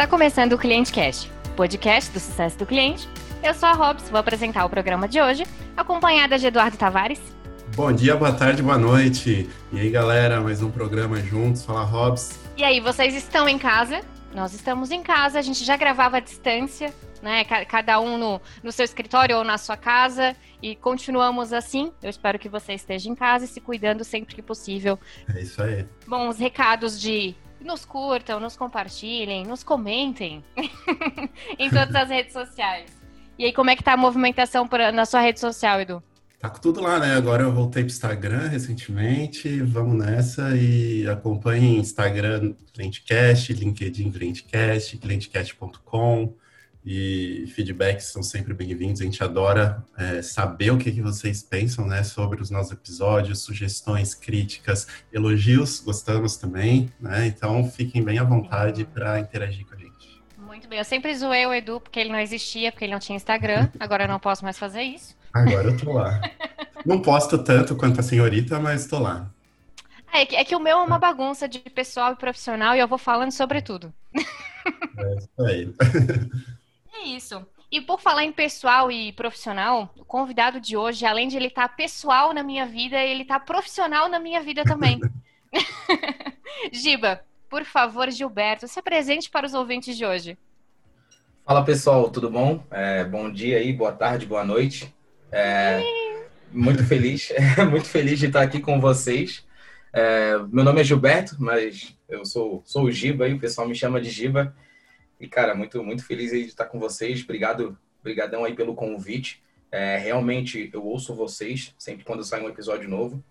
Está começando o Cliente Cast, podcast do sucesso do cliente. Eu sou a Robs, vou apresentar o programa de hoje, acompanhada de Eduardo Tavares. Bom dia, boa tarde, boa noite. E aí, galera, mais um programa juntos. Fala, Robs. E aí, vocês estão em casa? Nós estamos em casa, a gente já gravava à distância, né? Cada um no, no seu escritório ou na sua casa. E continuamos assim. Eu espero que você esteja em casa e se cuidando sempre que possível. É isso aí. Bom, os recados de nos curtam, nos compartilhem, nos comentem em todas as redes sociais. E aí, como é que tá a movimentação pra, na sua rede social, Edu? Tá com tudo lá, né? Agora eu voltei pro Instagram recentemente, vamos nessa e acompanhem Instagram Clientcast, LinkedIn Clientcast, clientcast.com e feedbacks são sempre bem-vindos. A gente adora é, saber o que, que vocês pensam né, sobre os nossos episódios, sugestões, críticas, elogios, gostamos também, né? Então fiquem bem à vontade para interagir com a gente. Muito bem, eu sempre zoei o Edu porque ele não existia, porque ele não tinha Instagram, agora eu não posso mais fazer isso. Agora eu tô lá. não posto tanto quanto a senhorita, mas tô lá. É que, é que o meu é uma bagunça de pessoal e profissional e eu vou falando sobre tudo. É isso aí. É isso. E por falar em pessoal e profissional, o convidado de hoje, além de ele estar tá pessoal na minha vida, ele está profissional na minha vida também. Giba, por favor, Gilberto, se apresente para os ouvintes de hoje. Fala pessoal, tudo bom? É, bom dia aí, boa tarde, boa noite. É, muito feliz, muito feliz de estar aqui com vocês. É, meu nome é Gilberto, mas eu sou, sou o Giba e o pessoal me chama de Giba. E, cara, muito, muito feliz aí de estar com vocês. Obrigado, brigadão aí pelo convite. É, realmente, eu ouço vocês sempre quando sai um episódio novo.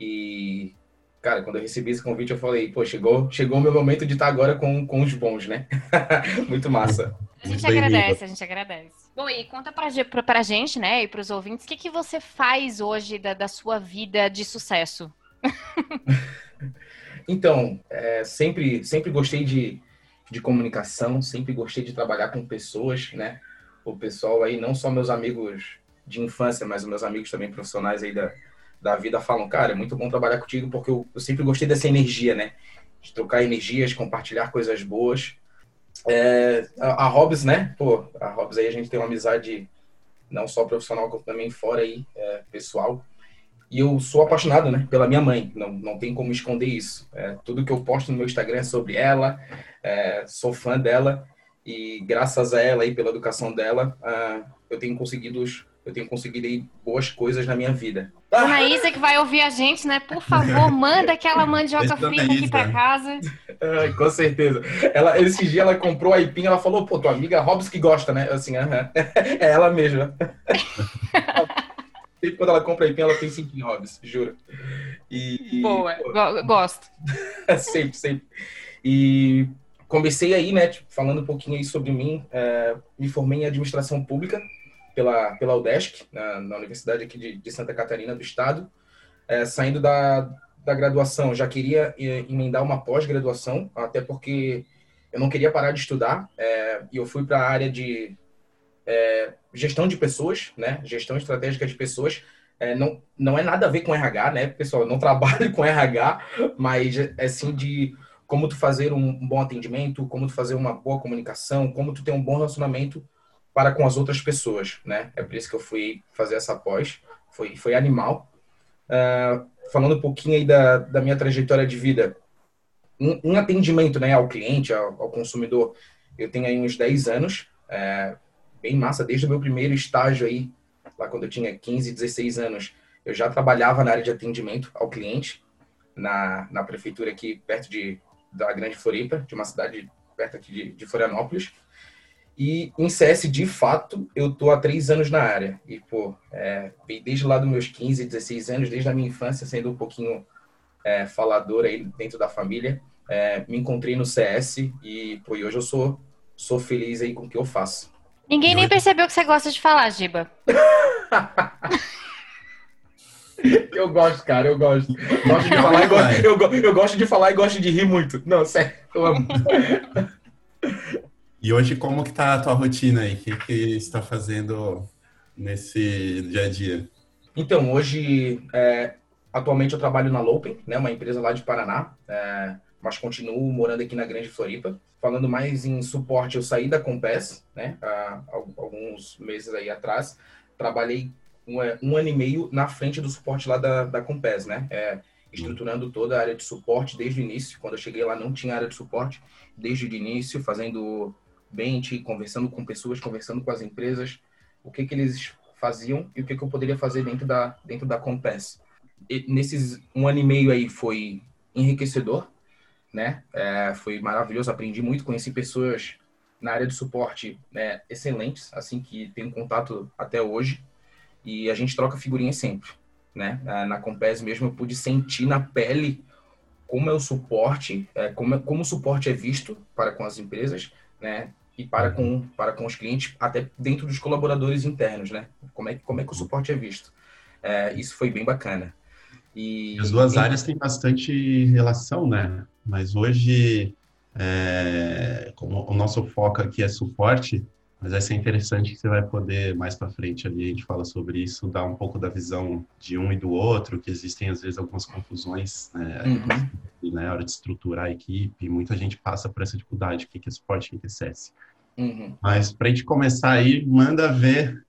E, cara, quando eu recebi esse convite, eu falei, pô, chegou, chegou o meu momento de estar agora com, com os bons, né? muito massa. A gente agradece, a gente agradece. Bom, e conta pra, pra, pra gente, né, e pros ouvintes, o que, que você faz hoje da, da sua vida de sucesso? então, é, sempre, sempre gostei de, de comunicação, sempre gostei de trabalhar com pessoas, né? O pessoal aí, não só meus amigos de infância, mas meus amigos também profissionais aí da, da vida falam, cara, é muito bom trabalhar contigo porque eu, eu sempre gostei dessa energia, né? De trocar energias, compartilhar coisas boas. É, a, a Hobbs, né? Pô, a Hobbs aí a gente tem uma amizade não só profissional, como também fora aí, é, pessoal. E eu sou apaixonado, né, pela minha mãe. Não, não tem como esconder isso. É, tudo que eu posto no meu Instagram é sobre ela. É, sou fã dela e graças a ela e pela educação dela, uh, eu tenho conseguido eu tenho conseguido aí boas coisas na minha vida. Dona Isa que vai ouvir a gente, né? Por favor, manda aquela mandioca frita aqui para casa. É, com certeza. Ela, esse dia ela comprou a aipim, ela falou, pô, tua amiga Robs que gosta, né? Assim, uh -huh. é ela mesma. Sempre quando ela compra aipim, ela pensa em Hobbs, juro. E, Boa, pô, gosto. sempre, sempre. E comecei aí, né, tipo, falando um pouquinho aí sobre mim. É, me formei em administração pública pela, pela UDESC, na, na Universidade aqui de, de, Santa Catarina do Estado. É, saindo da, da graduação, já queria emendar uma pós-graduação, até porque eu não queria parar de estudar. É, e eu fui para a área de é, gestão de pessoas, né? Gestão estratégica de pessoas. É, não, não é nada a ver com RH, né, pessoal? Eu não trabalho com RH, mas é sim de como tu fazer um bom atendimento, como tu fazer uma boa comunicação, como tu ter um bom relacionamento para com as outras pessoas, né? É por isso que eu fui fazer essa pós. Foi, foi animal. Uh, falando um pouquinho aí da, da minha trajetória de vida, em, atendimento né, ao cliente, ao, ao, consumidor, eu tenho aí uns 10 anos. É, bem massa, desde o meu primeiro estágio aí, lá quando eu tinha 15, 16 anos, eu já trabalhava na área de atendimento ao cliente, na, na prefeitura aqui perto de, da Grande Floripa, de uma cidade perto aqui de, de Florianópolis. E em CS, de fato, eu tô há três anos na área. E, pô, é, desde lá dos meus 15, 16 anos, desde a minha infância, sendo um pouquinho é, falador aí dentro da família, é, me encontrei no CS e, pô, e hoje eu sou, sou feliz aí com o que eu faço. Ninguém nem percebeu que você gosta de falar, Giba. eu gosto, cara, eu gosto. Gosto de falar e gosto, eu, eu gosto de falar e gosto de rir muito. Não, sério, eu amo. E hoje, como que tá a tua rotina aí? O que, que está fazendo nesse dia a dia? Então, hoje, é, atualmente eu trabalho na Lopen, né, uma empresa lá de Paraná. É, mas continuo morando aqui na Grande Floripa. Falando mais em suporte, eu saí da Compass, né, há alguns meses aí atrás. Trabalhei um, um ano e meio na frente do suporte lá da, da Compass, né, é, estruturando toda a área de suporte desde o início. Quando eu cheguei lá não tinha área de suporte desde o início, fazendo bench, conversando com pessoas, conversando com as empresas, o que que eles faziam e o que que eu poderia fazer dentro da dentro da Compass. E nesses um ano e meio aí foi enriquecedor, né? É, foi maravilhoso, aprendi muito, conheci pessoas na área de suporte né, excelentes, assim que tenho contato até hoje e a gente troca figurinhas sempre, né? Na Compass mesmo eu pude sentir na pele como é o suporte, é, como, é, como o suporte é visto para com as empresas, né? E para com, para com os clientes, até dentro dos colaboradores internos, né? Como é, como é que o suporte é visto. É, isso foi bem bacana. E, As duas e... áreas têm bastante relação, né? Mas hoje, é, como o nosso foco aqui é suporte, mas vai ser interessante que você vai poder, mais para frente ali, a gente fala sobre isso, dar um pouco da visão de um e do outro, que existem às vezes algumas confusões né, uhum. na hora de estruturar a equipe, muita gente passa por essa dificuldade, o que é suporte, o que é CS. Uhum. Mas para a gente começar aí, manda ver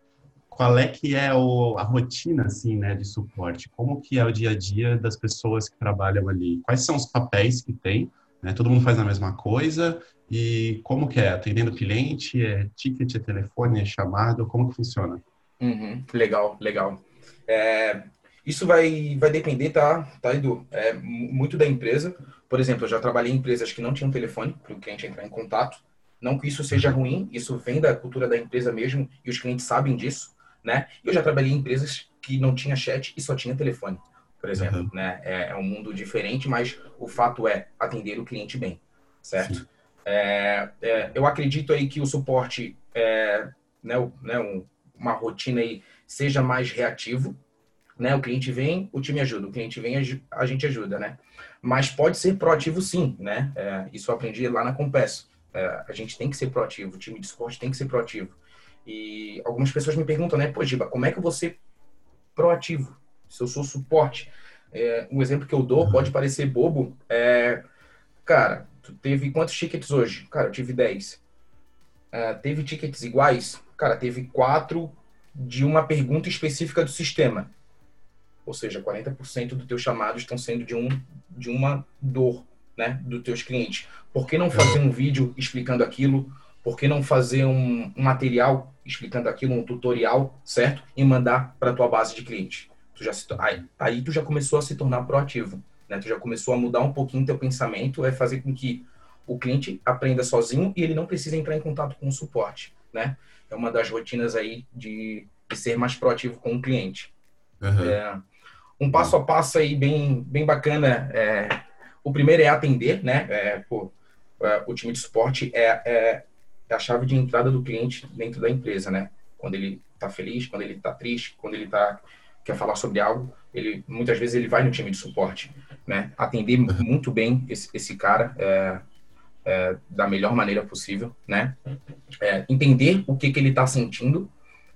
qual é que é o, a rotina, assim, né, de suporte, como que é o dia a dia das pessoas que trabalham ali, quais são os papéis que tem, né, todo mundo faz a mesma coisa, e como que é? Atendendo cliente? É ticket, é telefone, é chamado? Como que funciona? Uhum, legal, legal. É, isso vai, vai depender, tá, tá, Edu? É, muito da empresa. Por exemplo, eu já trabalhei em empresas que não tinham telefone para o cliente entrar em contato. Não que isso seja ruim, isso vem da cultura da empresa mesmo e os clientes sabem disso, né? Eu já trabalhei em empresas que não tinha chat e só tinha telefone, por exemplo, uhum. né? É, é, um mundo diferente, mas o fato é atender o cliente bem, certo? É, é, eu acredito aí que o suporte, é, né, né, um, uma rotina aí seja mais reativo, né? O cliente vem, o time ajuda, o cliente vem, a gente ajuda, né? Mas pode ser proativo sim, né? É, isso eu aprendi lá na Compass. É, a gente tem que ser proativo, o time de suporte tem que ser proativo. E algumas pessoas me perguntam, né? Pô, Giba, como é que eu vou ser proativo se eu sou suporte? É, um exemplo que eu dou uhum. pode parecer bobo, é, cara, Tu teve quantos tickets hoje? Cara, eu tive 10. Uh, ah, teve tickets iguais? Cara, teve quatro de uma pergunta específica do sistema. Ou seja, 40% dos teus chamados estão sendo de, um, de uma dor né, dos teus clientes. Por que não fazer um vídeo explicando aquilo? Por que não fazer um, um material explicando aquilo, um tutorial, certo? E mandar para tua base de clientes. Tu já se, aí, aí tu já começou a se tornar proativo né? Tu já começou a mudar um pouquinho teu pensamento, é fazer com que o cliente aprenda sozinho e ele não precisa entrar em contato com o suporte, né? É uma das rotinas aí de, de ser mais proativo com o cliente. Uhum. É, um passo a passo aí bem, bem bacana. É, o primeiro é atender, né? É, pô, é, o time de suporte é, é, é, a chave de entrada do cliente dentro da empresa, né? Quando ele está feliz, quando ele está triste, quando ele tá, quer falar sobre algo, ele muitas vezes ele vai no time de suporte, né? Atender uhum. muito bem esse, esse cara é, é, da melhor maneira possível, né? É, entender o que, que ele está sentindo.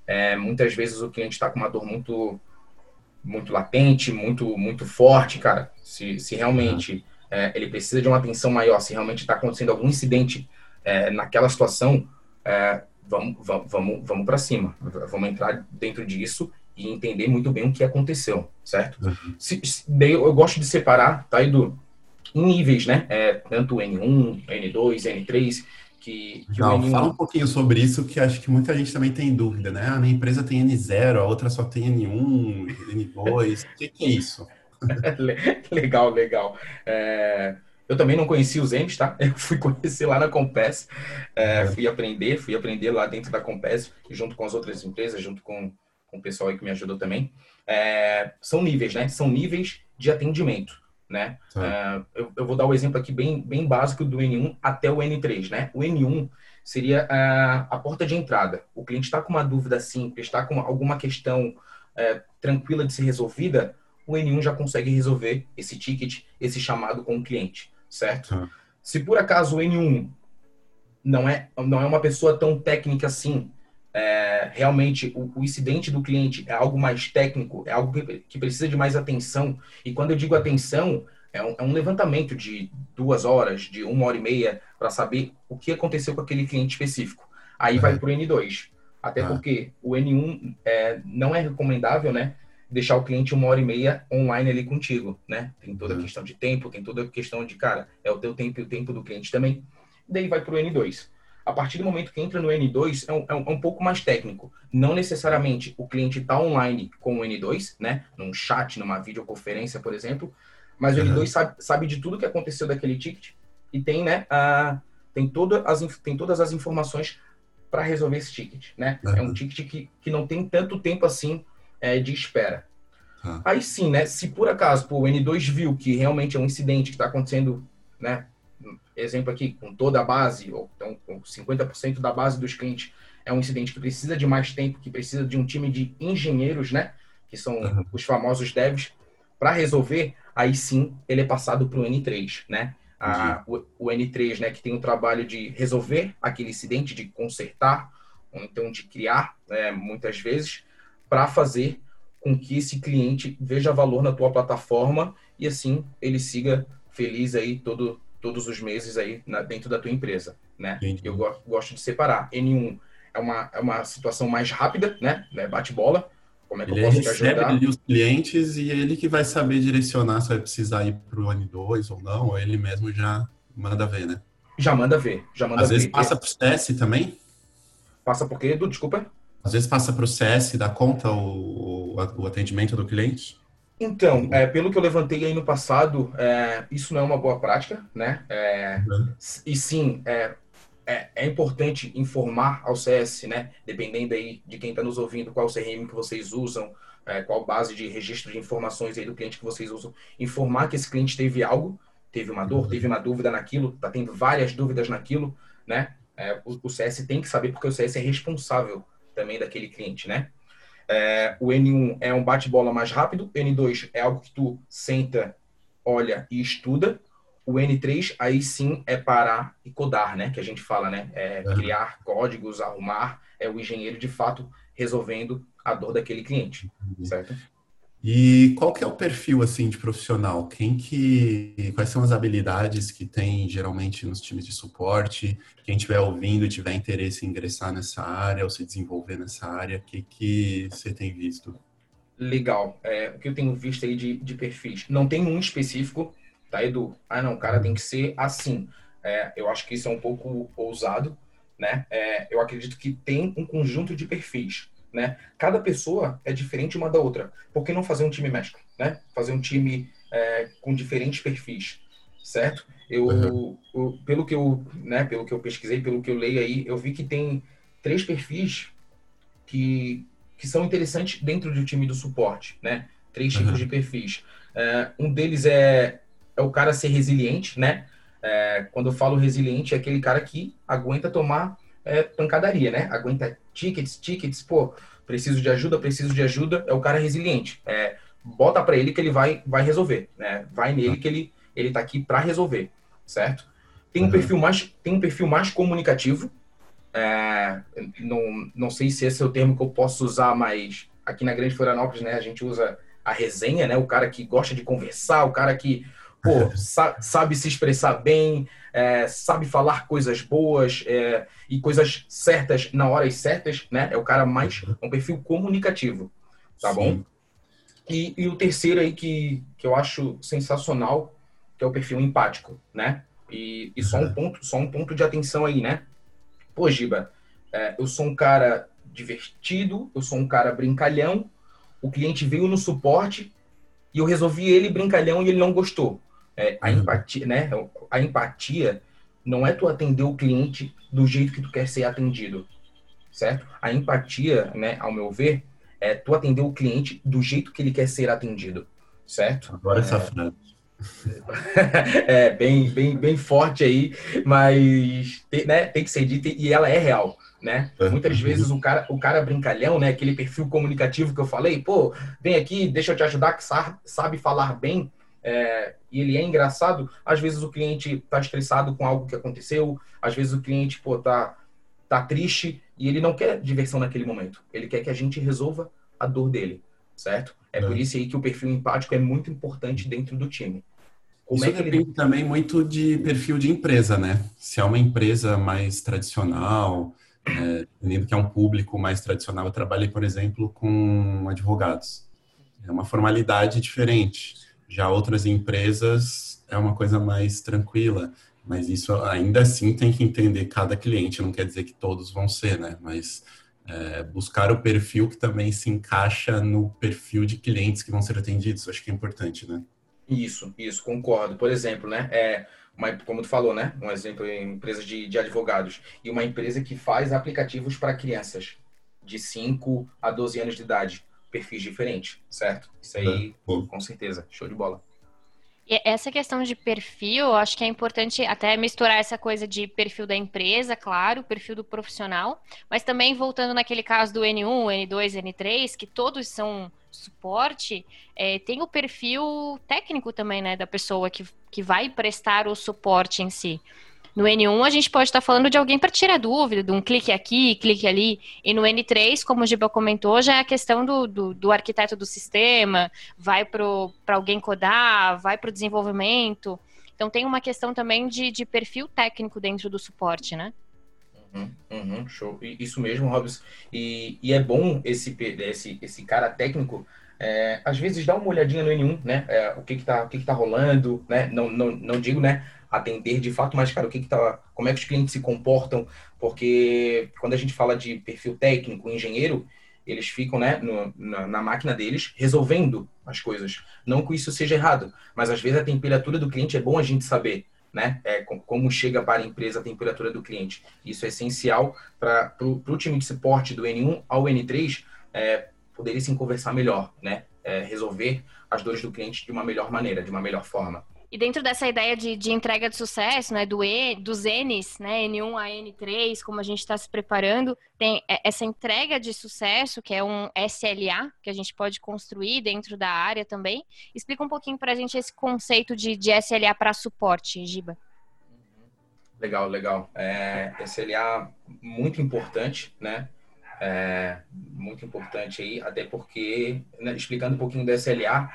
É, muitas vezes o cliente está com uma dor muito muito latente, muito muito forte, cara. Se, se realmente é, ele precisa de uma atenção maior, se realmente está acontecendo algum incidente é, naquela situação, vamos vamos vamos, vamos para cima, vamos entrar dentro disso e entender muito bem o que aconteceu, certo? Uhum. Se, se, daí eu gosto de separar, tá, Edu? Em níveis, né? É, tanto N1, N2, N3, que, que Não, N1... fala um pouquinho sobre isso, que acho que muita gente também tem dúvida, né? A minha empresa tem N0, a outra só tem N1, N2, o que, que, é isso? legal, legal. É... Eu também não conhecia os N's, tá? Eu fui conhecer lá na Compass, é, uhum. fui aprender, fui aprender lá dentro da Compass, junto com as outras empresas, junto com com o pessoal aí que me ajudou também, é, são níveis, né? São níveis de atendimento, né? É, eu, eu, vou dar o um exemplo aqui bem, bem básico do N1 até o N3, né? O N1 seria a, a porta de entrada. O cliente está com uma dúvida simples, está com alguma questão é, tranquila de ser resolvida, o N1 já consegue resolver esse ticket, esse chamado com o cliente, certo? Se por acaso o N1 não é, não é uma pessoa tão técnica assim, é, realmente o, o, incidente do cliente é algo mais técnico, é algo que, que, precisa de mais atenção. E quando eu digo atenção, é um, é um levantamento de duas horas, de uma hora e meia, para saber o que aconteceu com aquele cliente específico. Aí uhum. vai para o N2. Até ah. porque o N1 é, não é recomendável, né? Deixar o cliente uma hora e meia online ali contigo, né? Tem toda a uhum. questão de tempo, tem toda a questão de, cara, é o teu tempo e o tempo do cliente também. Daí vai para o N2. A partir do momento que entra no N2, é um, é um, é um pouco mais técnico. Não necessariamente o cliente está online com o N2, né? Num chat, numa videoconferência, por exemplo, mas o uhum. N2 sabe, sabe de tudo que aconteceu daquele ticket e tem, né, a, tem, toda as, tem todas as informações para resolver esse ticket, né? Uhum. É um ticket que, que não tem tanto tempo assim é, de espera. Uhum. Aí sim, né, se por acaso pô, o N2 viu que realmente é um incidente que está acontecendo, né, exemplo aqui, com toda a base, ou então com 50% da base dos clientes, é um incidente que precisa de mais tempo, que precisa de um time de engenheiros, né, que são uhum. os famosos devs, para resolver, aí sim ele é passado para o N3, né? A, o, o, N3, né, que tem o trabalho de resolver aquele incidente, de consertar, ou então de criar, né, muitas vezes, para fazer com que esse cliente veja valor na tua plataforma e assim ele siga feliz aí todo, todos os meses aí na, dentro da tua empresa, né? Entendi. Eu go gosto de separar. N1 é uma, é uma situação mais rápida, né? Bate bola, como é que ele eu posso te ajudar? Ali os clientes e ele que vai saber direcionar se vai precisar ir para o N2 ou não, ou ele mesmo já manda ver, né? Já manda ver, já manda Às ver. vezes passa para o CS também? Passa por quê, Edu? Desculpa. Às vezes passa para o CS da conta o, o atendimento do cliente? Então, é, pelo que eu levantei aí no passado, é, isso não é uma boa prática, né? É, uhum. E sim, é, é, é, importante informar ao CS, né? Dependendo aí de quem está nos ouvindo, qual CRM que vocês usam, é, qual base de registro de informações aí do cliente que vocês usam, informar que esse cliente teve algo, teve uma dor, teve uma dúvida naquilo, está tendo várias dúvidas naquilo, né? É, o, o, CS tem que saber porque o CS é responsável também daquele cliente, né? É, o N1 é um bate-bola mais rápido, N2 é algo que tu senta, olha e estuda, o N3 aí sim é parar e codar, né? Que a gente fala, né? É criar códigos, arrumar, é o engenheiro de fato resolvendo a dor daquele cliente, certo? E qual que é o perfil assim de profissional? Quem que quais são as habilidades que tem geralmente nos times de suporte? Quem estiver ouvindo, tiver interesse em ingressar nessa área ou se desenvolver nessa área, o que que você tem visto? Legal. É, o que eu tenho visto aí de, de perfis? Não tem um específico, tá, Edu? Ah, não, o cara tem que ser assim. É, eu acho que isso é um pouco ousado, né? É, eu acredito que tem um conjunto de perfis, né? Cada pessoa é diferente uma da outra. Por que não fazer um time mescla, né? Fazer um time é, com diferentes perfis, certo? Eu, uhum. eu, pelo que eu, né? Pelo que eu pesquisei, pelo que eu leio aí, eu vi que tem três perfis que que são interessantes dentro do time do suporte, né? Três tipos uhum. de perfis. É, um deles é é o cara ser resiliente, né? É, quando eu falo resiliente, é aquele cara que aguenta tomar é, pancadaria, né? Aguenta tickets, tickets, pô, preciso de ajuda, preciso de ajuda, é o cara resiliente. É, bota para ele que ele vai, vai resolver, né? Vai nele que ele, ele tá aqui para resolver, certo? Tem um uhum. perfil mais, tem um perfil mais comunicativo. É, não, não sei se esse é o termo que eu posso usar, mas aqui na Grande Florianópolis, né, a gente usa a resenha, né? O cara que gosta de conversar, o cara que pô, sa sabe se expressar bem, é, sabe falar coisas boas é, e coisas certas na horas certas, né? É o cara mais, um perfil comunicativo, tá Sim. bom? E, e, o terceiro aí que, que eu acho sensacional, que é o perfil empático, né? E, e só um ponto, só um ponto de atenção aí, né? Pô, Giba, é, eu sou um cara divertido, eu sou um cara brincalhão, o cliente veio no suporte e eu resolvi ele brincalhão e ele não gostou. É, a uhum. empatia, né? A empatia não é tu atender o cliente do jeito que tu quer ser atendido, certo? A empatia, né, ao meu ver, é tu atender o cliente do jeito que ele quer ser atendido, certo? Agora essa é, frase. é bem, bem, bem forte aí, mas tem, né, tem que ser dita e ela é real, né? É. Muitas vezes o cara, o cara brincalhão, né, aquele perfil comunicativo que eu falei, pô, vem aqui, deixa eu te ajudar que sabe falar bem, é, e ele é engraçado, às vezes o cliente está estressado com algo que aconteceu, às vezes o cliente pô, tá, tá triste e ele não quer diversão naquele momento. Ele quer que a gente resolva a dor dele, certo? É, é. por isso aí que o perfil empático é muito importante dentro do time. Como Isso é depende ele... também muito de perfil de empresa, né? Se é uma empresa mais tradicional, é, que é um público mais tradicional, eu trabalhei, por exemplo, com advogados. É uma formalidade diferente. Já outras empresas é uma coisa mais tranquila, mas isso ainda assim tem que entender cada cliente. Não quer dizer que todos vão ser, né? Mas é, buscar o perfil que também se encaixa no perfil de clientes que vão ser atendidos. Acho que é importante, né? Isso, isso, concordo. Por exemplo, né? É, uma, como tu falou, né? Um exemplo em empresa de, de advogados. E uma empresa que faz aplicativos para crianças de 5 a 12 anos de idade. Perfis diferentes, certo? Isso aí, é, com certeza. Show de bola. E essa questão de perfil, eu acho que é importante até misturar essa coisa de perfil da empresa, claro, perfil do profissional, mas também voltando naquele caso do N1, N2, N3, que todos são suporte, é, tem o perfil técnico também, né, da pessoa que, que vai prestar o suporte em si. No N1, a gente pode estar falando de alguém para tirar dúvida, de um clique aqui, clique ali. E no N3, como o Giba comentou, já é a questão do, do, do arquiteto do sistema, vai para alguém codar, vai para o desenvolvimento. Então, tem uma questão também de, de perfil técnico dentro do suporte, né? Uhum, uhum, show. Isso mesmo, Robson. E, e é bom esse, esse, esse cara técnico é, às vezes dá uma olhadinha no N1, né? É, o que que tá, o que que tá rolando, né? Não, não, não digo, né? Atender de fato, mas, cara, o que que tá, como é que os clientes se comportam? Porque quando a gente fala de perfil técnico, engenheiro, eles ficam, né, no, na, na, máquina deles resolvendo as coisas. Não que isso seja errado, mas às vezes a temperatura do cliente é bom a gente saber, né? É, como chega para a empresa a temperatura do cliente. Isso é essencial para o time de suporte do N1 ao N3 é, poderem se conversar melhor, né? É, resolver as dores do cliente de uma melhor maneira, de uma melhor forma. E dentro dessa ideia de, de entrega de sucesso, né, do e, dos N's, né, N1 a N3, como a gente está se preparando, tem essa entrega de sucesso, que é um SLA, que a gente pode construir dentro da área também. Explica um pouquinho para a gente esse conceito de, de SLA para suporte, Giba. Legal, legal. É, SLA muito importante, né? É, muito importante aí, até porque, né, explicando um pouquinho do SLA,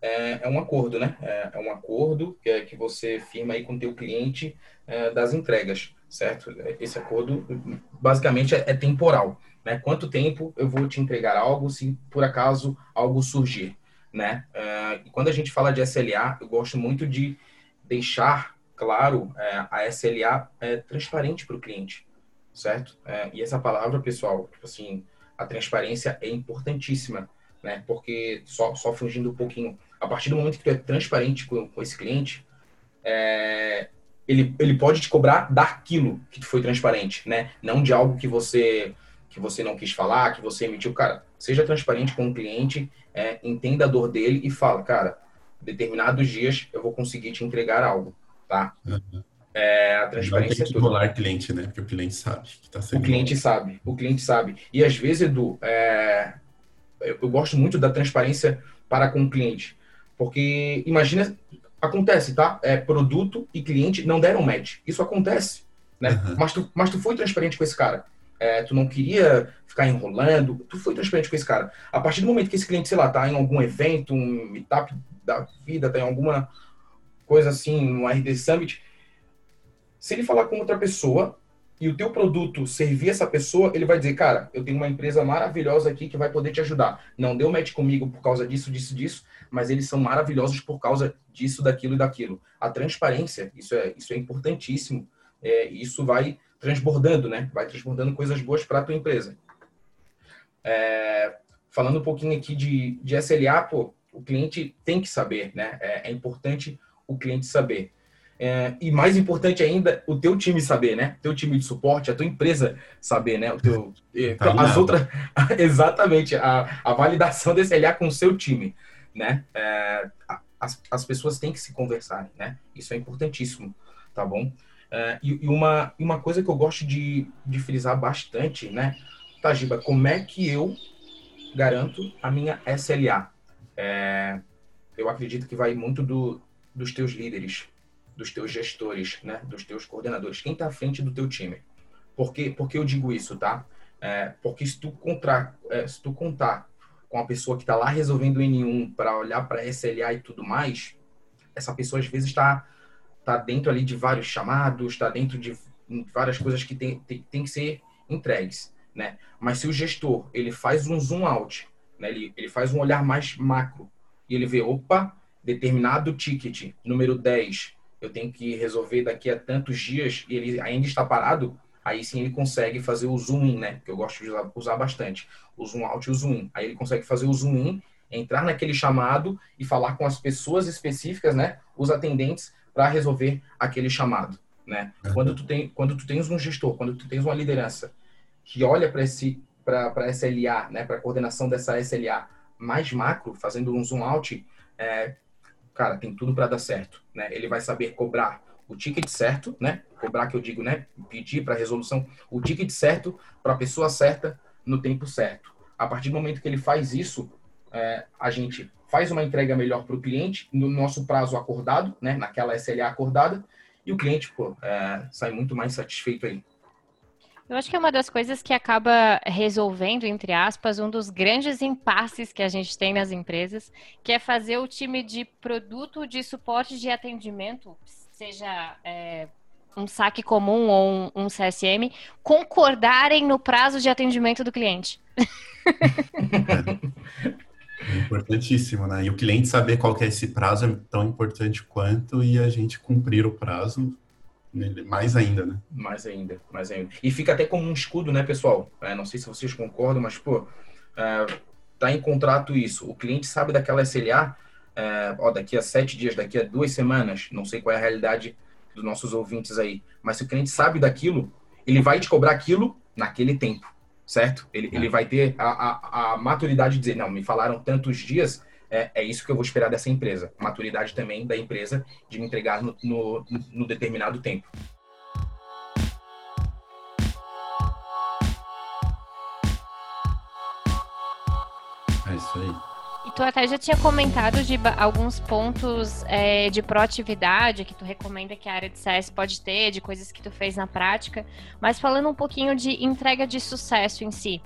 é, é um acordo, né? É, é, um acordo que, é, que você firma aí com o teu cliente é, das entregas, certo? Esse acordo, basicamente, é, temporal, né? Quanto tempo eu vou te entregar algo se, por acaso, algo surgir, né? E quando a gente fala de SLA, eu gosto muito de deixar claro a SLA transparente para o cliente, certo? É, e essa palavra, pessoal, tipo assim, a transparência é importantíssima, né? Porque só, só fugindo um pouquinho, a partir do momento que tu é transparente com, com esse cliente, é, ele, ele pode te cobrar daquilo que tu foi transparente, né? Não de algo que você que você não quis falar, que você emitiu. Cara, seja transparente com o cliente, é, entenda a dor dele e fala, cara, determinados dias eu vou conseguir te entregar algo, tá? Uhum. É, a transparência tem que rolar cliente, né? Porque o cliente sabe que tá sendo. O cliente sabe, o cliente sabe. E às vezes, Edu, é... eu, eu gosto muito da transparência para com o cliente. Porque imagina, acontece, tá? É, produto e cliente não deram match. Isso acontece, né? Uhum. Mas, tu, mas tu foi transparente com esse cara. É, tu não queria ficar enrolando, tu foi transparente com esse cara. A partir do momento que esse cliente, sei lá, tá em algum evento, um meetup da vida, tá em alguma coisa assim, um RD Summit, se ele falar com outra pessoa e o teu produto servir essa pessoa, ele vai dizer, cara, eu tenho uma empresa maravilhosa aqui que vai poder te ajudar. Não deu match comigo por causa disso, disso, disso, mas eles são maravilhosos por causa disso, daquilo e daquilo. A transparência, isso é, isso é importantíssimo. É, isso vai transbordando, né? Vai transbordando coisas boas para a tua empresa. É, falando um pouquinho aqui de, de SLA, pô, o cliente tem que saber, né? É, é importante o cliente saber. É, e mais importante ainda, o teu time saber, né? Teu time de suporte, a tua empresa saber, né? O teu, é, tá as outras, exatamente, a, a validação desse LA com o seu time, né? É, as, as pessoas têm que se conversar, né? Isso é importantíssimo, tá bom? É, e, e, uma, uma coisa que eu gosto de, de frisar bastante, né? Tajiba, como é que eu garanto a minha SLA? É, eu acredito que vai muito do, dos teus líderes, dos teus gestores, né, dos teus coordenadores, quem está à frente do teu time. Por que, por que eu digo isso, tá? É, porque se tu, contar, é, se tu contar com a pessoa que está lá resolvendo o N1 para olhar para SLA e tudo mais, essa pessoa às vezes está tá dentro ali de vários chamados, está dentro de várias coisas que tem, tem, tem que ser entregues, né? Mas se o gestor ele faz um zoom out, né? Ele, ele faz um olhar mais macro e ele vê, opa, determinado ticket, número 10, eu tenho que resolver daqui a tantos dias e ele ainda está parado, aí sim ele consegue fazer o zoom in, né? Que eu gosto de usar, usar bastante. O zoom out e o zoom in. Aí ele consegue fazer o zoom in, entrar naquele chamado e falar com as pessoas específicas, né? Os atendentes para resolver aquele chamado, né? Uhum. Quando tu tem, quando tu tens um gestor, quando tu tens uma liderança que olha para esse para SLA, né? Para a coordenação dessa SLA mais macro, fazendo um zoom out, é, cara, tem tudo para dar certo, né? Ele vai saber cobrar o ticket certo, né? Cobrar que eu digo, né? Pedir para resolução o ticket certo para a pessoa certa no tempo certo. A partir do momento que ele faz isso, é, a gente faz uma entrega melhor para o cliente no nosso prazo acordado, né? Naquela SLA acordada e o cliente, pô, é, sai muito mais satisfeito aí. Eu acho que é uma das coisas que acaba resolvendo, entre aspas, um dos grandes impasses que a gente tem nas empresas, que é fazer o time de produto, de suporte de atendimento, seja é, um saque comum ou um, um, CSM, concordarem no prazo de atendimento do cliente. É importantíssimo, né? E o cliente saber qual é esse prazo é tão importante quanto e a gente cumprir o prazo mais ainda, né? Mais ainda, mais ainda. E fica até como um escudo, né, pessoal? É, não sei se vocês concordam, mas, pô, é, tá em contrato isso. O cliente sabe daquela SLA, é, ó, daqui a sete dias, daqui a duas semanas, não sei qual é a realidade dos nossos ouvintes aí, mas se o cliente sabe daquilo, ele vai te cobrar aquilo naquele tempo, certo? Ele, ele é. vai ter a, a, a maturidade de dizer, não, me falaram tantos dias, é, é isso que eu vou esperar dessa empresa. Maturidade também da empresa de me entregar no, no, no determinado tempo. É isso aí. E tu até já tinha comentado de alguns pontos é, de proatividade que tu recomenda que a área de CS pode ter, de coisas que tu fez na prática, mas falando um pouquinho de entrega de sucesso em si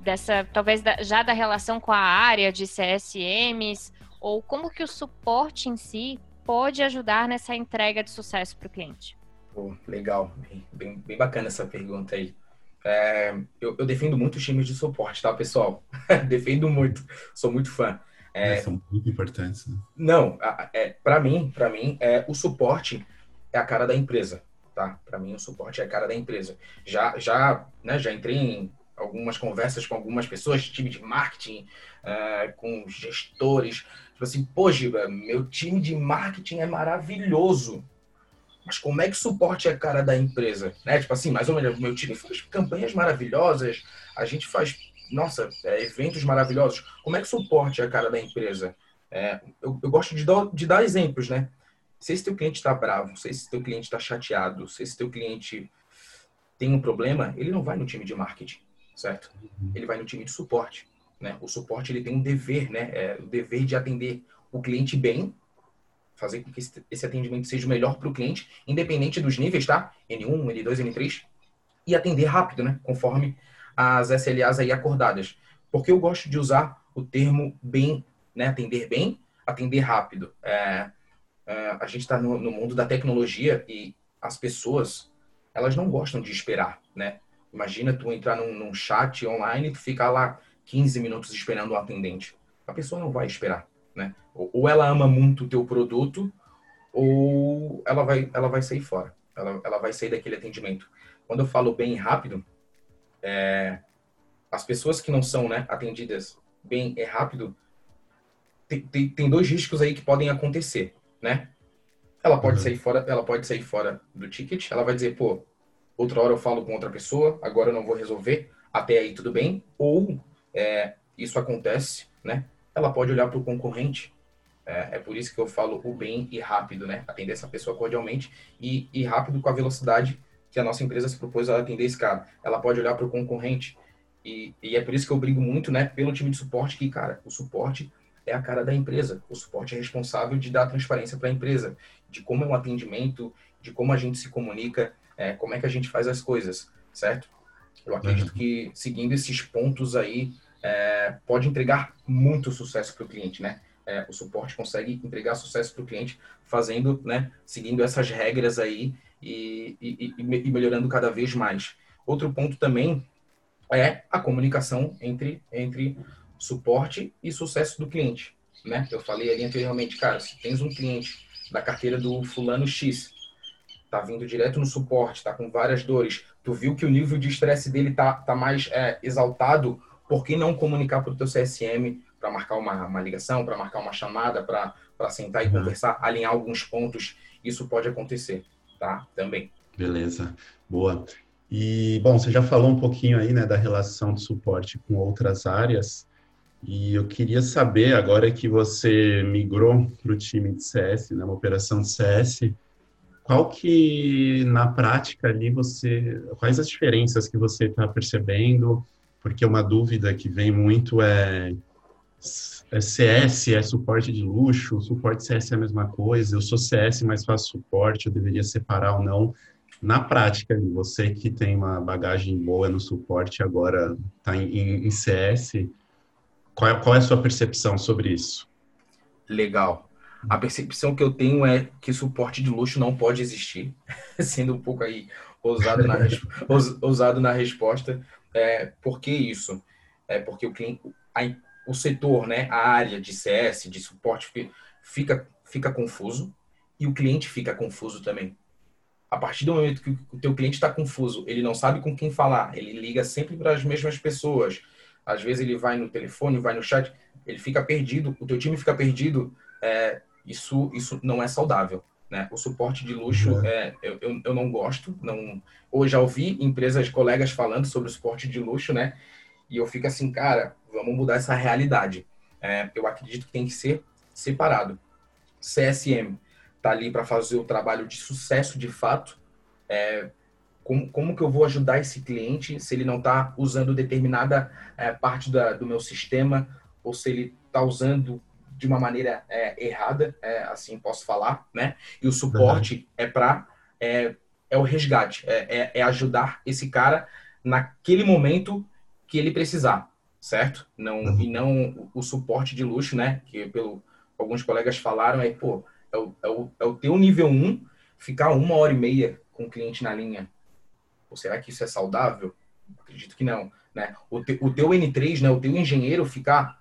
dessa, talvez da, já da relação com a área de CSMs, ou como que o suporte em si pode ajudar nessa entrega de sucesso para o cliente? Pô, legal, bem, bem, bem, bacana essa pergunta aí. É, eu, eu, defendo muito os times de suporte, tá, pessoal? defendo muito, sou muito fã. É, é, são muito importantes. Né? Não, é, para mim, para mim, é, o suporte é a cara da empresa, tá? Para mim, o suporte é a cara da empresa. Já, já, né, já entrei em algumas conversas com algumas pessoas, time de marketing, uh, com gestores. Tipo assim, pô, Giba, meu time de marketing é maravilhoso. Mas como é que suporte é a cara da empresa? Né? Tipo assim, mais ou menos, meu time faz campanhas maravilhosas, a gente faz, nossa, é, eventos maravilhosos. Como é que suporte é a cara da empresa? É, eu, eu, gosto de dar, de dar exemplos, né? Se esse teu cliente está bravo, se esse teu cliente está chateado, se esse teu cliente tem um problema, ele não vai no time de marketing certo? Ele vai no time de suporte, né? O suporte ele tem um dever, né? É, o dever de atender o cliente bem, fazer com que esse atendimento seja o melhor para o cliente, independente dos níveis, tá? N1, N2, N3, e atender rápido, né? Conforme as SLAs aí acordadas. Porque eu gosto de usar o termo bem, né? Atender bem, atender rápido. É, é, a gente está no, no mundo da tecnologia e as pessoas, elas não gostam de esperar, né? Imagina tu entrar num, num chat online e tu ficar lá 15 minutos esperando o um atendente. A pessoa não vai esperar, né? Ou, ou, ela ama muito o teu produto, ou ela vai, ela vai sair fora. Ela, ela vai sair daquele atendimento. Quando eu falo bem rápido, é, as pessoas que não são né, atendidas bem e rápido, tem, tem, tem, dois riscos aí que podem acontecer, né? Ela pode uhum. sair fora, ela pode sair fora do ticket, ela vai dizer, pô, outra hora eu falo com outra pessoa, agora eu não vou resolver, até aí tudo bem. Ou é, isso acontece, né? Ela pode olhar para o concorrente. É, é, por isso que eu falo o bem e rápido, né? Atender essa pessoa cordialmente e, e rápido com a velocidade que a nossa empresa se propôs a atender esse cara. Ela pode olhar para o concorrente. E, e é por isso que eu brigo muito, né, pelo time de suporte, que, cara, o suporte é a cara da empresa. O suporte é responsável de dar transparência para a empresa, de como é o atendimento, de como a gente se comunica, é, como é que a gente faz as coisas, certo? Eu acredito uhum. que seguindo esses pontos aí, é, pode entregar muito sucesso para o cliente, né? é, o suporte consegue entregar sucesso para o cliente fazendo, né, seguindo essas regras aí e, e, e, melhorando cada vez mais. Outro ponto também é a comunicação entre, entre suporte e sucesso do cliente. Né? Eu falei ali anteriormente, cara, se tens um cliente da carteira do fulano X, tá vindo direto no suporte, tá com várias dores, tu viu que o nível de estresse dele tá, tá mais é, exaltado, por que não comunicar para o teu CSM para marcar uma, uma ligação, para marcar uma chamada, para sentar e uhum. conversar, alinhar alguns pontos? Isso pode acontecer, tá? Também. Beleza, boa. E, bom, você já falou um pouquinho aí, né, da relação de suporte com outras áreas, e eu queria saber, agora que você migrou para o time de CS, né, uma operação de CS, qual que, na prática ali, você, quais as diferenças que você está percebendo? Porque uma dúvida que vem muito é, é CS, é suporte de luxo, suporte CS é a mesma coisa, eu sou CS, mas faço suporte, eu deveria separar ou não? Na prática, você que tem uma bagagem boa no suporte agora está em, em, CS, qual é, qual é a sua percepção sobre isso? Legal. A percepção que eu tenho é que suporte de luxo não pode existir, sendo um pouco aí ousado na, ousado na resposta. É, por que isso? É porque o, cliente, a, o setor, né, a área de CS, de suporte, fica, fica confuso e o cliente fica confuso também a partir do momento que o teu cliente está confuso, ele não sabe com quem falar, ele liga sempre para as mesmas pessoas. Às vezes ele vai no telefone, vai no chat, ele fica perdido, o teu time fica perdido. É, isso, isso não é saudável. Né? O suporte de luxo uhum. é, eu, eu, eu, não gosto. Não, ou já ouvi empresas, colegas falando sobre o suporte de luxo, né? E eu fico assim, cara, vamos mudar essa realidade. É, eu acredito que tem que ser separado. CSM está ali para fazer o trabalho de sucesso de fato. É, como, como que eu vou ajudar esse cliente se ele não está usando determinada é, parte da, do meu sistema ou se ele está usando de uma maneira é, errada, é, assim posso falar, né? E o suporte uhum. é para é, é o resgate, é, é, é, ajudar esse cara naquele momento que ele precisar, certo? Não uhum. e não o suporte de luxo, né? Que pelo alguns colegas falaram é pô é o, é o, é o teu nível 1 ficar uma hora e meia com o cliente na linha. Ou será que isso é saudável? Acredito que não. Né? O, te, o teu N3, né, o teu engenheiro ficar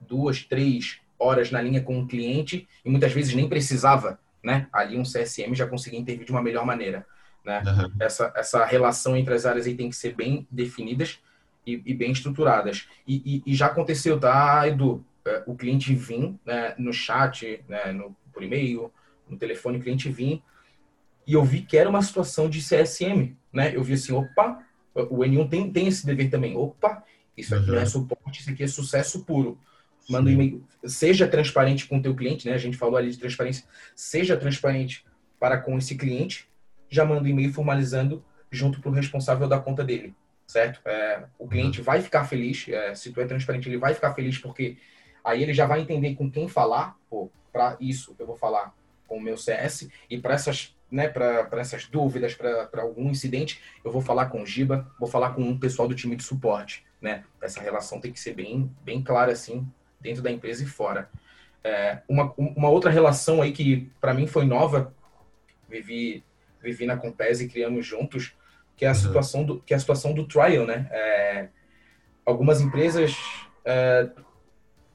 duas, três horas na linha com o cliente e muitas vezes nem precisava, né? Ali um CSM já conseguia intervir de uma melhor maneira, né? Uhum. Essa, essa relação entre as áreas aí tem que ser bem definidas e, e bem estruturadas. E, e, e, já aconteceu, tá, Edu? É, o cliente vir né, no chat, né, no por e-mail, no telefone, o cliente vinha e eu vi que era uma situação de CSM, né? Eu vi assim, opa, o N1 tem, tem esse dever também. Opa, isso aqui uhum. não é suporte, isso aqui é sucesso puro. Manda um e-mail, seja transparente com o teu cliente, né? A gente falou ali de transparência. Seja transparente para com esse cliente, já manda um e-mail formalizando junto para o responsável da conta dele, certo? É, o cliente uhum. vai ficar feliz, é, se tu é transparente, ele vai ficar feliz porque aí ele já vai entender com quem falar, pô, para isso eu vou falar com o meu CS e para essas né, para essas dúvidas, para algum incidente, eu vou falar com o Giba, vou falar com um pessoal do time de suporte, né? Essa relação tem que ser bem, bem clara, assim, dentro da empresa e fora. É, uma, uma outra relação aí que, para mim, foi nova, vivi, vivi na Compes e criamos juntos, que é a, uhum. situação, do, que é a situação do trial, né? É, algumas empresas é,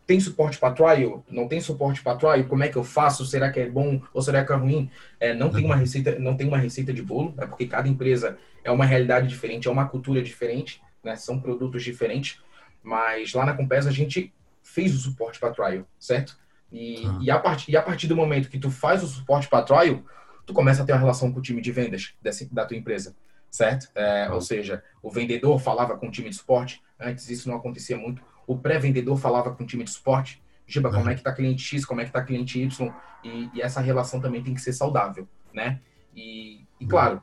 tem suporte para trial? Não tem suporte para trial? Como é que eu faço? Será que é bom ou será que é ruim? É, não tem uma receita, não tem uma receita de bolo, é porque cada empresa é uma realidade diferente, é uma cultura diferente, né? São produtos diferentes. Mas lá na Compesa a gente fez o suporte para trial, certo? E, ah. e, a part, e a partir do momento que tu faz o suporte para trial, tu começa a ter uma relação com o time de vendas da tua empresa, certo? É, ah. Ou seja, o vendedor falava com o time de suporte, antes isso não acontecia muito o pré-vendedor falava com o time de suporte, Giba, como é que tá cliente X, como é que tá cliente Y, e, e essa relação também tem que ser saudável, né? E, e claro,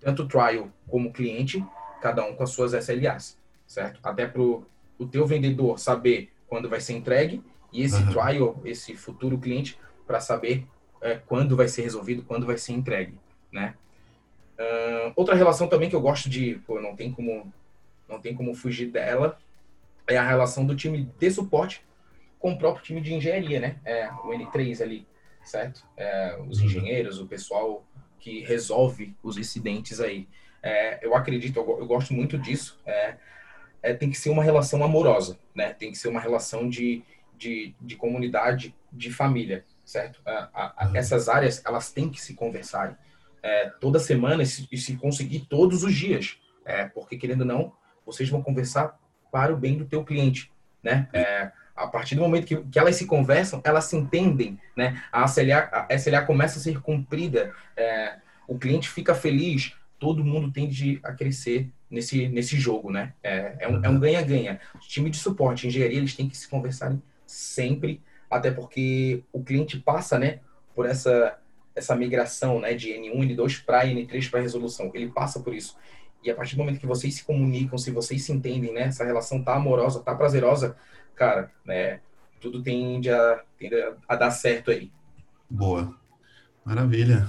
tanto o trial como o cliente, cada um com as suas SLAs, certo? Até pro o teu vendedor saber quando vai ser entregue e esse uhum. trial, esse futuro cliente, para saber é, quando vai ser resolvido, quando vai ser entregue, né? Uh, outra relação também que eu gosto de, pô, não tem como, não tem como fugir dela, é a relação do time de suporte com o próprio time de engenharia, né? É, o N3 ali, certo? É, os uhum. engenheiros, o pessoal que resolve os incidentes aí. É, eu acredito, eu, eu, gosto muito disso. É, é, tem que ser uma relação amorosa, né? Tem que ser uma relação de, de, de comunidade, de família, certo? A, a, uhum. essas áreas, elas têm que se conversarem. É, toda semana e se, se, conseguir todos os dias. É, porque, querendo ou não, vocês vão conversar para o bem do teu cliente, né? É, a partir do momento que, que, elas se conversam, elas se entendem, né? A SLA, a SLA começa a ser cumprida, é, o cliente fica feliz, todo mundo tende a crescer nesse, nesse jogo, né? É, é um é um ganha-ganha. O time de suporte, engenharia, eles têm que se conversarem sempre, até porque o cliente passa, né, por essa essa migração, né, de N1, N2 para N3 para resolução. Ele passa por isso. E a partir do momento que vocês se comunicam, se vocês se entendem, né, essa relação tá amorosa, tá prazerosa, cara, né, tudo tende a, tende a dar certo aí. Boa. Maravilha.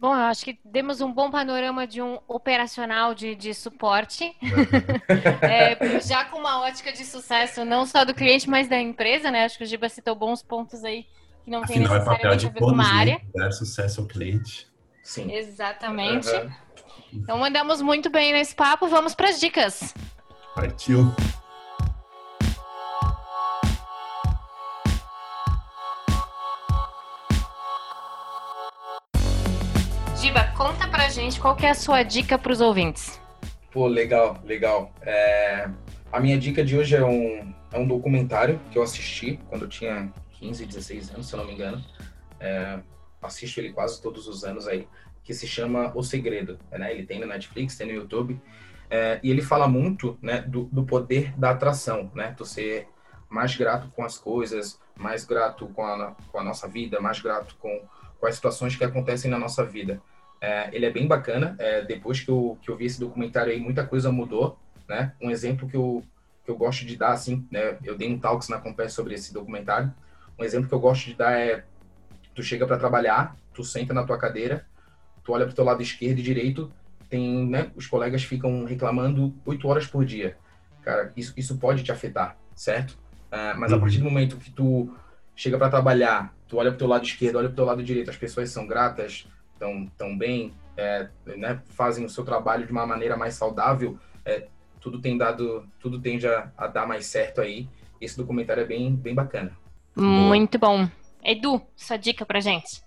Bom, eu acho que demos um bom panorama de um operacional de, de suporte, é, já com uma ótica de sucesso, não só do cliente, mas da empresa, né? Acho que o Giba citou bons pontos aí que não Afinal, tem necessariamente é papel de todos, uma área. Né? Dar sucesso ao cliente. Sim. Exatamente. Uhum. Então mandamos muito bem nesse papo, vamos para as dicas. Partiu. Conta pra gente qual que é a sua dica para os ouvintes. Pô, legal, legal. É... A minha dica de hoje é um, é um documentário que eu assisti quando eu tinha 15, 16 anos, se eu não me engano. É... Assisto ele quase todos os anos aí, que se chama O Segredo. Né? Ele tem na Netflix, tem no YouTube. É... E ele fala muito né, do, do poder da atração, né? Tu ser mais grato com as coisas, mais grato com a, com a nossa vida, mais grato com, com as situações que acontecem na nossa vida. É, ele é bem bacana. É, depois que eu, que eu vi esse documentário aí, muita coisa mudou, né? Um exemplo que eu, que eu gosto de dar, assim, né? Eu dei um talks na Compass sobre esse documentário. Um exemplo que eu gosto de dar é, tu chega para trabalhar, tu senta na tua cadeira, tu olha para o teu lado esquerdo e direito, tem, né? Os colegas ficam reclamando oito horas por dia. Cara, isso, isso pode te afetar, certo? Uh, mas uhum. a partir do momento que tu chega para trabalhar, tu olha para o teu lado esquerdo, olha para o teu lado direito, as pessoas são gratas, tão, tão bem, é, né, fazem o seu trabalho de uma maneira mais saudável, é, tudo tem dado, tudo tende a, a, dar mais certo aí. Esse documentário é bem, bem bacana. Muito bom. Edu, sua dica pra gente.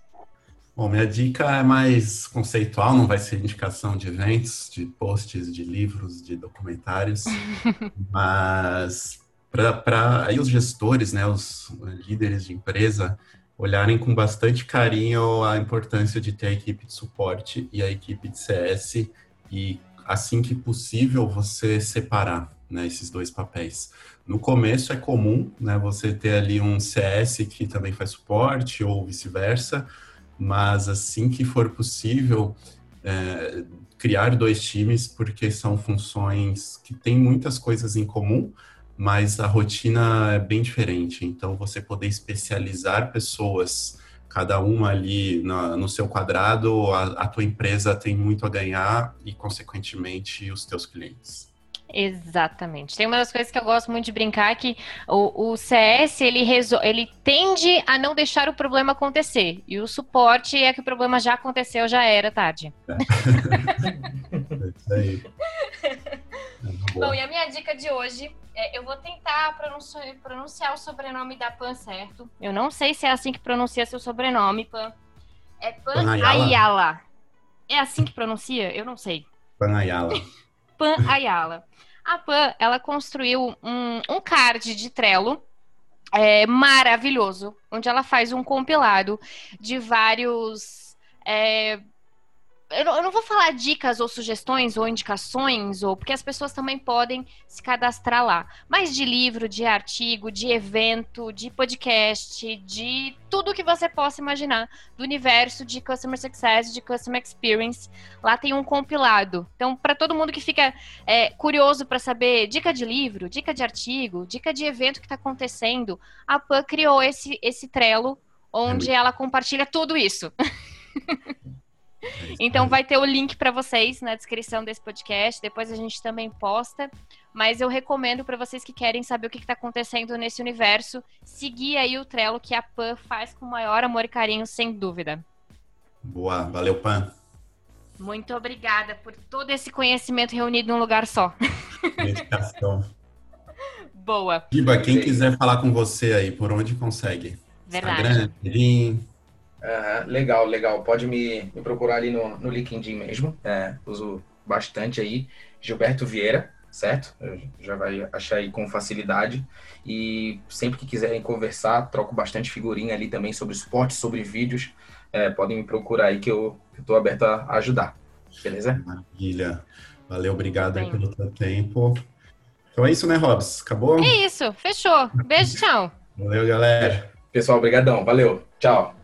Bom, minha dica é mais conceitual, não vai ser indicação de eventos, de posts, de livros, de documentários, mas para aí os gestores, né, os líderes de empresa, olharem com bastante carinho a importância de ter a equipe de suporte e a equipe de CS e assim que possível você separar né, esses dois papéis. No começo é comum né, você ter ali um CS que também faz suporte ou vice-versa, mas assim que for possível é, criar dois times porque são funções que têm muitas coisas em comum, mas a rotina é bem diferente. Então, você poder especializar pessoas, cada uma ali na, no seu quadrado, a, a tua empresa tem muito a ganhar e, consequentemente, os teus clientes. Exatamente. Tem uma das coisas que eu gosto muito de brincar que o, o CS ele, resol... ele tende a não deixar o problema acontecer e o suporte é que o problema já aconteceu, já era tarde. É. é isso aí. Bom, e a minha dica de hoje é, eu vou tentar pronunciar, pronunciar, o sobrenome da Pan certo. Eu não sei se é assim que pronuncia seu sobrenome, Pan. É Pan, Pan Ayala. Ayala. É assim que pronuncia? Eu não sei. Pan Ayala. Pan Ayala. A Pan, ela construiu um, um card de Trello é, maravilhoso, onde ela faz um compilado de vários é, eu não, eu não, vou falar dicas ou sugestões ou indicações, ou porque as pessoas também podem se cadastrar lá. Mas de livro, de artigo, de evento, de podcast, de tudo que você possa imaginar do universo de Customer Success, de Customer Experience. Lá tem um compilado. Então, para todo mundo que fica é, curioso para saber dica de livro, dica de artigo, dica de evento que está acontecendo, a PAN criou esse, esse Trello onde ela compartilha tudo isso. É então vai ter o link para vocês na descrição desse podcast. Depois a gente também posta mas eu recomendo para vocês que querem saber o que está acontecendo nesse universo, seguir aí o Trello que a Pan faz com o maior amor e carinho, sem dúvida. Boa, valeu, Pan. Muito obrigada por todo esse conhecimento reunido num lugar só. Dedicação. Boa. Iba, quem quiser falar com você aí, por onde consegue? Verdade. Instagram, LinkedIn. Uhum, legal, legal. Pode me, me procurar ali no, no LinkedIn mesmo. É, uso bastante aí. Gilberto Vieira, certo? Já vai achar aí com facilidade. E sempre que quiserem conversar, troco bastante figurinha ali também sobre esporte, sobre vídeos. É, podem me procurar aí que eu estou aberto a ajudar. Beleza? Maravilha. Valeu, obrigado aí pelo teu tempo. Então é isso, né, Robs? Acabou? É isso, fechou. Beijo, tchau. Valeu, galera. Pessoal, obrigadão. Valeu. Tchau.